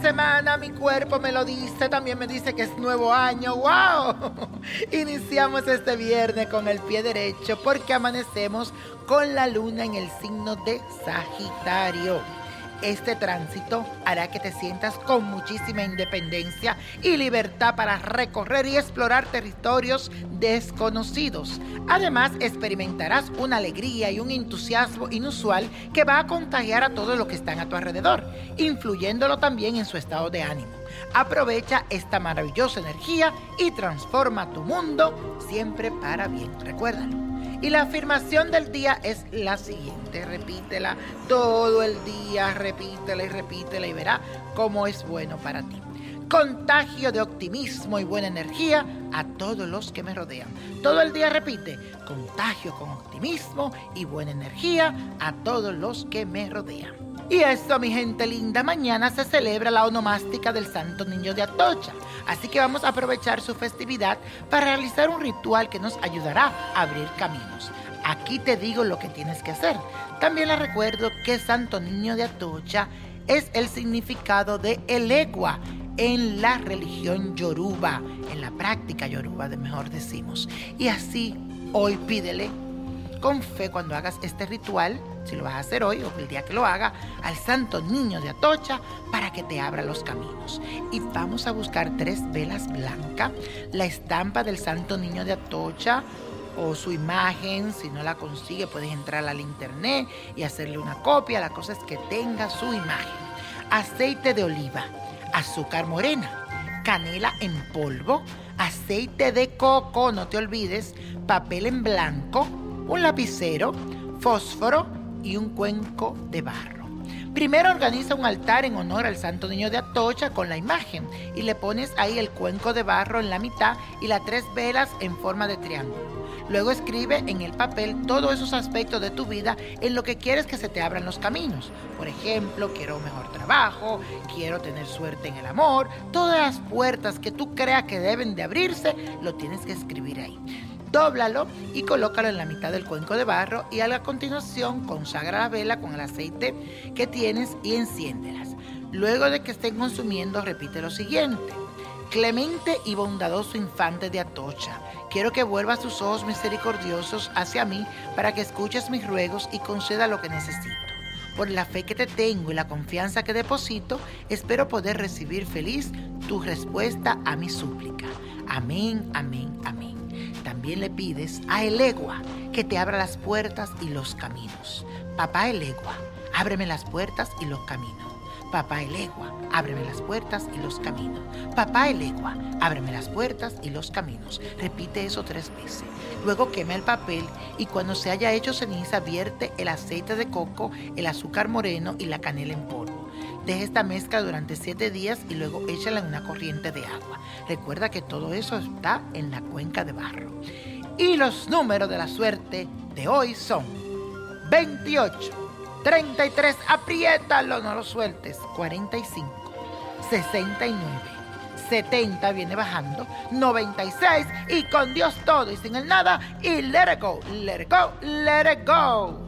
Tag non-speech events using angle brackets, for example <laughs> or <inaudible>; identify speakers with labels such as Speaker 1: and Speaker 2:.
Speaker 1: semana mi cuerpo me lo dice, también me dice que es nuevo año. ¡Wow! <laughs> Iniciamos este viernes con el pie derecho porque amanecemos con la luna en el signo de Sagitario. Este tránsito hará que te sientas con muchísima independencia y libertad para recorrer y explorar territorios desconocidos. Además, experimentarás una alegría y un entusiasmo inusual que va a contagiar a todos los que están a tu alrededor, influyéndolo también en su estado de ánimo. Aprovecha esta maravillosa energía y transforma tu mundo siempre para bien. Recuérdalo. Y la afirmación del día es la siguiente, repítela todo el día, repítela y repítela y verá cómo es bueno para ti. Contagio de optimismo y buena energía a todos los que me rodean. Todo el día repite, contagio con optimismo y buena energía a todos los que me rodean. Y esto, mi gente linda, mañana se celebra la onomástica del Santo Niño de Atocha. Así que vamos a aprovechar su festividad para realizar un ritual que nos ayudará a abrir caminos. Aquí te digo lo que tienes que hacer. También les recuerdo que Santo Niño de Atocha es el significado de elegua en la religión yoruba, en la práctica yoruba, de mejor decimos. Y así, hoy pídele con fe cuando hagas este ritual, si lo vas a hacer hoy o el día que lo haga, al Santo Niño de Atocha para que te abra los caminos. Y vamos a buscar tres velas blancas, la estampa del Santo Niño de Atocha o su imagen, si no la consigue puedes entrar al internet y hacerle una copia, la cosa es que tenga su imagen. Aceite de oliva, azúcar morena, canela en polvo, aceite de coco, no te olvides, papel en blanco, un lapicero, fósforo y un cuenco de barro. Primero organiza un altar en honor al Santo Niño de Atocha con la imagen y le pones ahí el cuenco de barro en la mitad y las tres velas en forma de triángulo. Luego escribe en el papel todos esos aspectos de tu vida en lo que quieres que se te abran los caminos. Por ejemplo, quiero un mejor trabajo, quiero tener suerte en el amor. Todas las puertas que tú creas que deben de abrirse, lo tienes que escribir ahí. Dóblalo y colócalo en la mitad del cuenco de barro y a la continuación consagra la vela con el aceite que tienes y enciéndelas. Luego de que estén consumiendo, repite lo siguiente. Clemente y bondadoso infante de Atocha, quiero que vuelvas tus ojos misericordiosos hacia mí para que escuches mis ruegos y conceda lo que necesito. Por la fe que te tengo y la confianza que deposito, espero poder recibir feliz tu respuesta a mi súplica. Amén, amén, amén. Le pides a Elegua que te abra las puertas y los caminos. Papá Elegua, ábreme las puertas y los caminos. Papá Elegua, ábreme las puertas y los caminos. Papá Elegua, ábreme las puertas y los caminos. Repite eso tres veces. Luego quema el papel y cuando se haya hecho ceniza vierte el aceite de coco, el azúcar moreno y la canela en polvo. Deja esta mezcla durante 7 días y luego échala en una corriente de agua. Recuerda que todo eso está en la cuenca de barro. Y los números de la suerte de hoy son 28, 33, apriétalo, no lo sueltes, 45, 69. 70 viene bajando, 96 y con Dios todo y sin el nada y let it go, let it go, let it go.